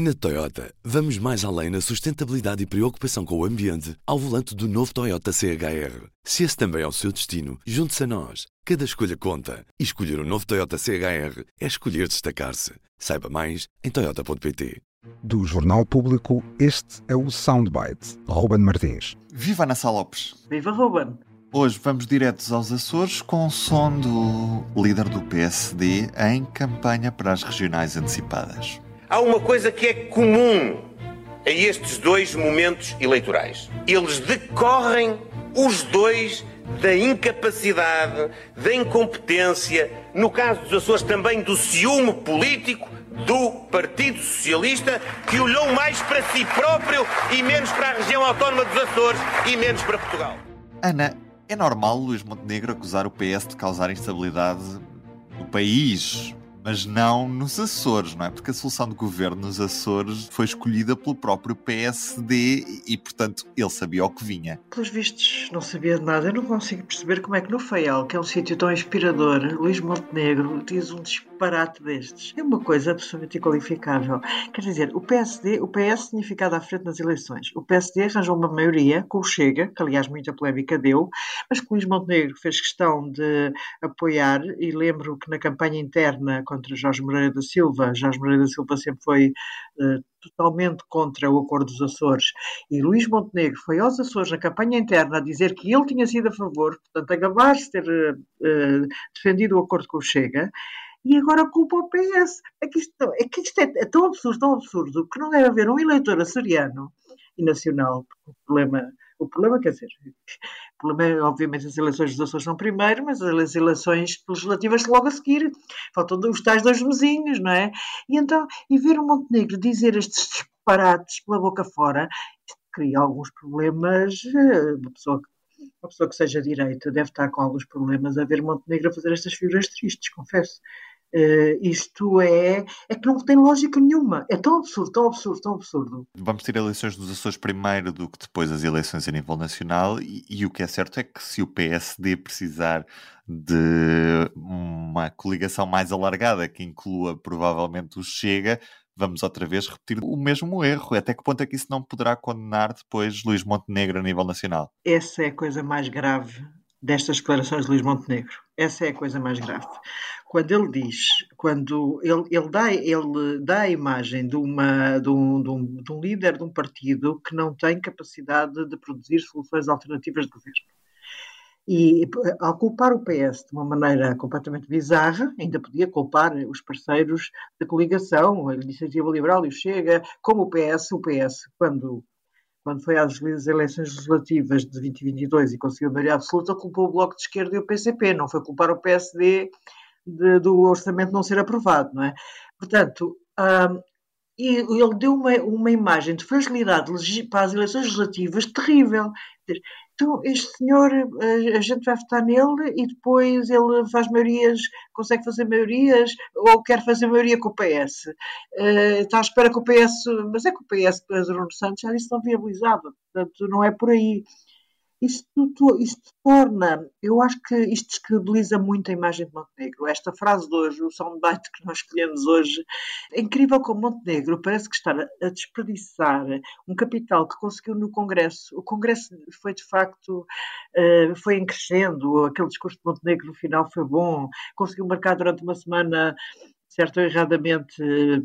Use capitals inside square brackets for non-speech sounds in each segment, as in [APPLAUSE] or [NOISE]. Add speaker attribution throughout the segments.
Speaker 1: Na Toyota, vamos mais além na sustentabilidade e preocupação com o ambiente ao volante do novo Toyota CHR. Se esse também é o seu destino, junte-se a nós. Cada escolha conta. E escolher o um novo Toyota CHR é escolher destacar-se. Saiba mais em Toyota.pt.
Speaker 2: Do Jornal Público, este é o Soundbite. Ruben Martins.
Speaker 3: Viva Ana Lopes.
Speaker 4: Viva Ruben.
Speaker 3: Hoje vamos diretos aos Açores com o som do líder do PSD em campanha para as regionais antecipadas.
Speaker 5: Há uma coisa que é comum a estes dois momentos eleitorais. Eles decorrem os dois da incapacidade, da incompetência, no caso dos Açores também do ciúme político do Partido Socialista, que olhou mais para si próprio e menos para a região autónoma dos Açores e menos para Portugal.
Speaker 3: Ana, é normal Luís Montenegro acusar o PS de causar instabilidade no país, mas não nos Açores, não é? Porque a solução de governo nos Açores foi escolhida pelo próprio PSD e, portanto, ele sabia o que vinha.
Speaker 4: Pelos vistos, não sabia de nada. Eu não consigo perceber como é que no Faial, que é um sítio tão inspirador, Luís Montenegro diz um disparate destes. É uma coisa absolutamente inqualificável. Quer dizer, o PSD, o PS tinha ficado à frente nas eleições. O PSD arranjou uma maioria com o Chega, que aliás muita polémica deu, mas que Luís Montenegro fez questão de apoiar e lembro que na campanha interna contra Jorge Moreira da Silva. Jorge Moreira da Silva sempre foi uh, totalmente contra o Acordo dos Açores. E Luís Montenegro foi aos Açores na campanha interna a dizer que ele tinha sido a favor, portanto, a gabar-se ter uh, defendido o acordo com o Chega. E agora culpa o PS. É que isto, é, que isto é, tão absurdo, tão absurdo, que não deve haver um eleitor açoriano e nacional, o problema o problema, quer dizer, obviamente, as eleições dos Açores são primeiro, mas as eleições legislativas logo a seguir. Faltam os tais dois mesinhos, não é? E então, e ver o Montenegro dizer estes disparates pela boca fora, cria alguns problemas. Eh, uma pessoa, uma pessoa que seja direita deve estar com alguns problemas a ver Montenegro a fazer estas figuras tristes, confesso. Uh, isto é, é que não tem lógica nenhuma. É tão absurdo, tão absurdo, tão absurdo.
Speaker 3: Vamos ter eleições dos Açores primeiro do que depois as eleições a nível nacional, e, e o que é certo é que se o PSD precisar de uma coligação mais alargada que inclua provavelmente o Chega, vamos outra vez repetir o mesmo erro. Até que ponto é que isso não poderá condenar depois Luís Montenegro a nível nacional?
Speaker 4: Essa é a coisa mais grave destas declarações de Luís Montenegro. Essa é a coisa mais grave. Quando ele diz, quando ele, ele, dá, ele dá a imagem de, uma, de, um, de, um, de um líder de um partido que não tem capacidade de produzir soluções alternativas de governo. E ao culpar o PS de uma maneira completamente bizarra, ainda podia culpar os parceiros da coligação, a Iniciativa Liberal e o Chega, como o PS, o PS, quando quando foi às eleições legislativas de 2022 e conseguiu a maioria absoluta, culpou o Bloco de Esquerda e o PCP, não foi culpar o PSD de, do orçamento não ser aprovado, não é? Portanto, um, e ele deu uma, uma imagem de fragilidade para as eleições legislativas terrível. Então, este senhor, a gente vai votar nele e depois ele faz maiorias, consegue fazer maiorias ou quer fazer maioria com o PS. Uh, está à espera que o PS, mas é que o PS, Pedro Santos, já disse não viabilizava, portanto, não é por aí. Isto, isto torna, eu acho que isto descredibiliza muito a imagem de Montenegro. Esta frase de hoje, o soundbite que nós escolhemos hoje, é incrível como Montenegro parece que está a desperdiçar um capital que conseguiu no Congresso. O Congresso foi de facto, eh, foi em crescendo, aquele discurso de Montenegro no final foi bom, conseguiu marcar durante uma semana certo ou erradamente,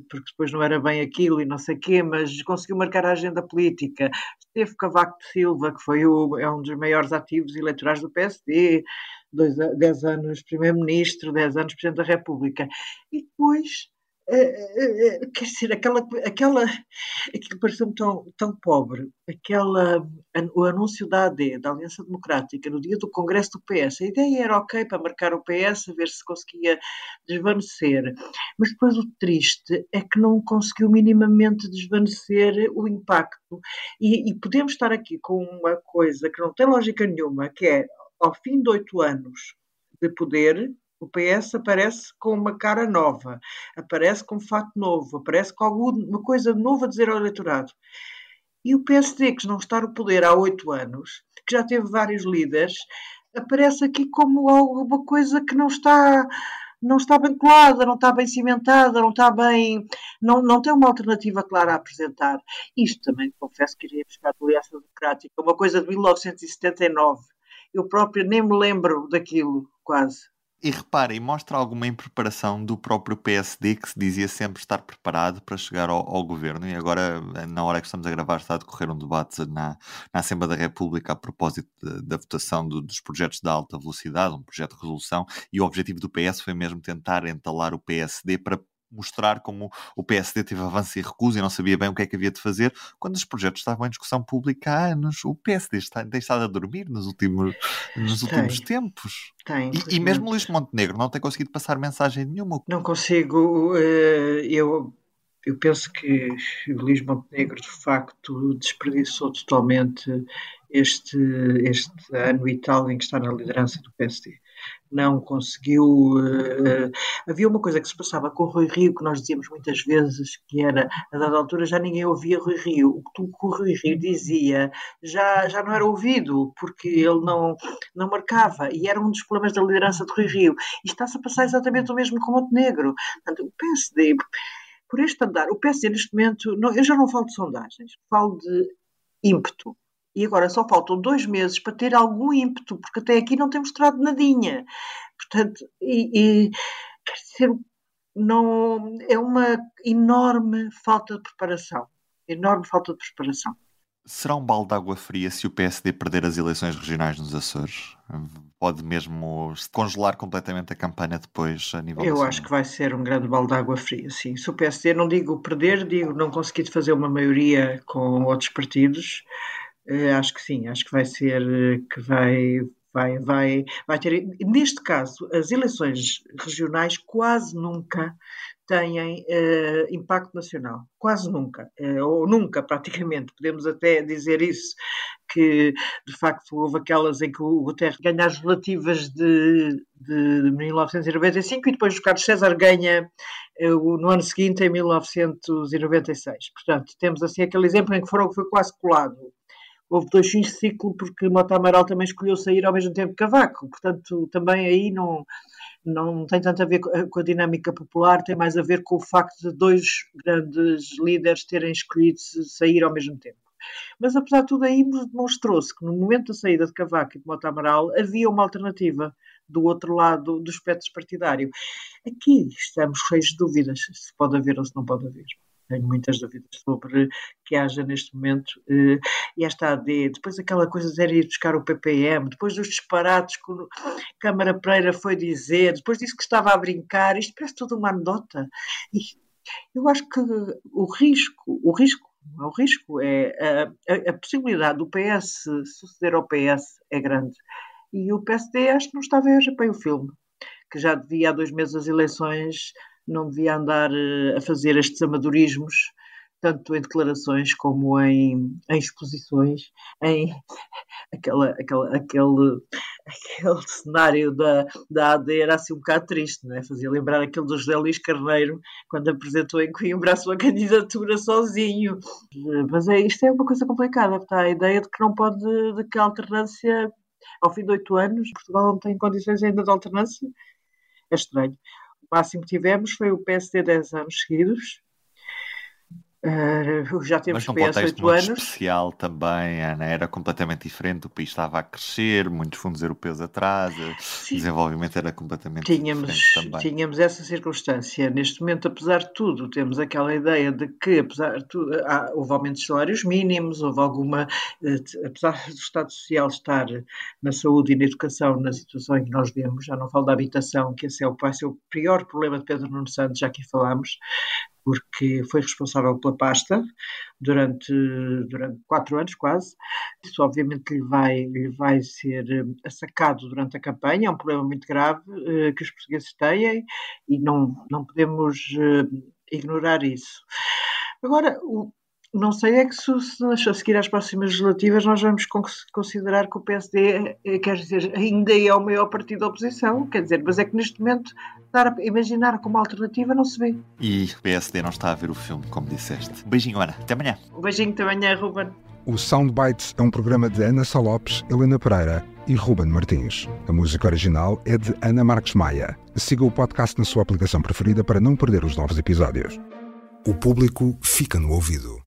Speaker 4: porque depois não era bem aquilo e não sei quê, mas conseguiu marcar a agenda política. Teve Cavaco de Silva, que foi o, é um dos maiores ativos eleitorais do PSD, dois, dez anos primeiro-ministro, dez anos presidente da República. E depois é, é, é, quer dizer, aquela, aquela, aquilo pareceu-me tão, tão pobre, aquela, o anúncio da AD, da Aliança Democrática, no dia do Congresso do PS, a ideia era ok para marcar o PS, a ver se conseguia desvanecer, mas depois o triste é que não conseguiu minimamente desvanecer o impacto, e, e podemos estar aqui com uma coisa que não tem lógica nenhuma, que é, ao fim de oito anos de poder, o PS aparece com uma cara nova, aparece com um fato novo, aparece com alguma coisa nova a dizer ao eleitorado. E o PSD, que não está no poder há oito anos, que já teve vários líderes, aparece aqui como alguma coisa que não está não está bem colada, não está bem cimentada, não está bem. Não, não tem uma alternativa clara a apresentar. Isto também confesso que iria buscar a Aliança Democrática, uma coisa de 1979. Eu própria nem me lembro daquilo, quase.
Speaker 3: E reparem, mostra alguma impreparação do próprio PSD que se dizia sempre estar preparado para chegar ao, ao, governo e agora, na hora que estamos a gravar, está a decorrer um debate na, na Assembleia da República a propósito da votação do, dos projetos de alta velocidade, um projeto de resolução, e o objetivo do PS foi mesmo tentar entalar o PSD para mostrar como o PSD teve avanço e recusa e não sabia bem o que é que havia de fazer, quando os projetos estavam em discussão pública há anos. O PSD está, tem estado a dormir nos últimos, nos últimos tempos.
Speaker 4: Tem,
Speaker 3: e, e, mesmo Luís Montenegro não tem conseguido passar mensagem nenhuma.
Speaker 4: Não consigo. Eh, eu, eu penso que Luís Montenegro, de facto, desperdiçou totalmente este, este ano e tal em que está na liderança do PSD não conseguiu. Uh, havia uma coisa que se passava com o Rui Rio, que nós dizíamos muitas vezes, que era, a dada altura já ninguém ouvia Rui Rio. O que o Rui Rio dizia já, já não era ouvido, porque ele não, não marcava, e era um dos problemas da liderança de Rui Rio. E está-se a passar exatamente o mesmo com Montenegro. Portanto, o PSD, por este andar, o PSD neste momento, não, eu já não falo de sondagens, falo de ímpeto e agora só faltam dois meses para ter algum ímpeto, porque até aqui não temos mostrado nadinha. Portanto, e, e quer dizer, não, é uma enorme falta de preparação. Enorme falta de preparação.
Speaker 3: Será um balde de água fria se o PSD perder as eleições regionais nos Açores? Pode mesmo congelar completamente a campanha depois a nível
Speaker 4: Eu acho que vai ser um grande balde de água fria, sim. Se o PSD, não digo perder, digo não conseguir fazer uma maioria com outros partidos, acho que sim, acho que vai ser, eh, que vai, vai, vai, vai ter. Neste caso, as eleições regionais quase nunca têm uh, impacto nacional, quase nunca, uh, ou nunca praticamente, podemos até dizer isso, que de facto houve aquelas em que o Guterres ganha as relativas de, de 1995 e depois o Carlos César ganha uh, no ano seguinte, em 1996. Portanto, temos assim aquele exemplo em que foram, foi quase colado houve dois fins de ciclo porque Mota Amaral também escolheu sair ao mesmo tempo que Cavaco, portanto também aí não, não tem tanto a ver com a dinâmica popular, tem mais a ver com o facto de dois grandes líderes terem escolhido sair ao mesmo tempo. Mas apesar de tudo aí demonstrou-se que no momento da saída de Cavaco e de Mota Amaral havia uma alternativa do outro lado do espectro partidário. Aqui estamos cheios de dúvidas se pode haver ou se não pode haver tenho muitas dúvidas sobre que haja neste momento. Eh, e esta AD, depois aquela coisa de ir buscar o PPM, depois dos disparates que a Câmara Pereira foi dizer, depois disse que estava a brincar, isto parece tudo uma anedota. E eu acho que o risco, o risco o risco é a, a, possibilidade do PS suceder ao PS é grande. E o PSD acho que não está a ver bem o filme, que já devia há dois meses das eleições não devia andar eh, a fazer estes amadorismos, tanto em declarações como em, em exposições, em [LAUGHS] aquela, aquela, aquele, [LAUGHS] aquele cenário da, da AD era assim um bocado triste, não é? Fazia lembrar aquele do José Luís Carneiro, quando apresentou em Coimbra a sua [LAUGHS] candidatura sozinho. Mas é, isto é uma coisa complicada, está a ideia de que não pode, de que a alternância, ao fim de oito anos, Portugal não tem condições ainda de alternância. É estranho máximo que tivemos foi o PSD 10 anos seguidos, Uh, já temos
Speaker 3: Mas num contexto
Speaker 4: 8 anos.
Speaker 3: especial também, Ana, era completamente diferente, o país estava a crescer, muitos fundos europeus atrás, o desenvolvimento era completamente
Speaker 4: tínhamos,
Speaker 3: diferente também.
Speaker 4: Tínhamos essa circunstância. Neste momento, apesar de tudo, temos aquela ideia de que, apesar de tudo, há, houve aumento de salários mínimos, houve alguma, eh, apesar do Estado Social estar na saúde e na educação na situação em que nós vemos, já não falo da habitação, que esse é o, vai ser o pior problema de Pedro Nuno Santos, já aqui falámos, porque foi responsável pela pasta durante, durante quatro anos quase. Isso obviamente lhe vai, lhe vai ser eh, sacado durante a campanha, é um problema muito grave uh, que os portugueses têm e não, não podemos uh, ignorar isso. Agora, o, não sei é que se, se a seguir às próximas legislativas nós vamos considerar que o PSD, é, quer dizer, ainda é o maior partido da oposição, quer dizer, mas é que neste momento dar a imaginar como alternativa não se vê.
Speaker 3: E o PSD não está a ver o filme, como disseste. beijinho, Ana. Até amanhã.
Speaker 4: Um beijinho, até amanhã, Ruben.
Speaker 2: O Soundbites é um programa de Ana Salopes, Helena Pereira e Ruben Martins. A música original é de Ana Marques Maia. Siga o podcast na sua aplicação preferida para não perder os novos episódios. O público fica no ouvido.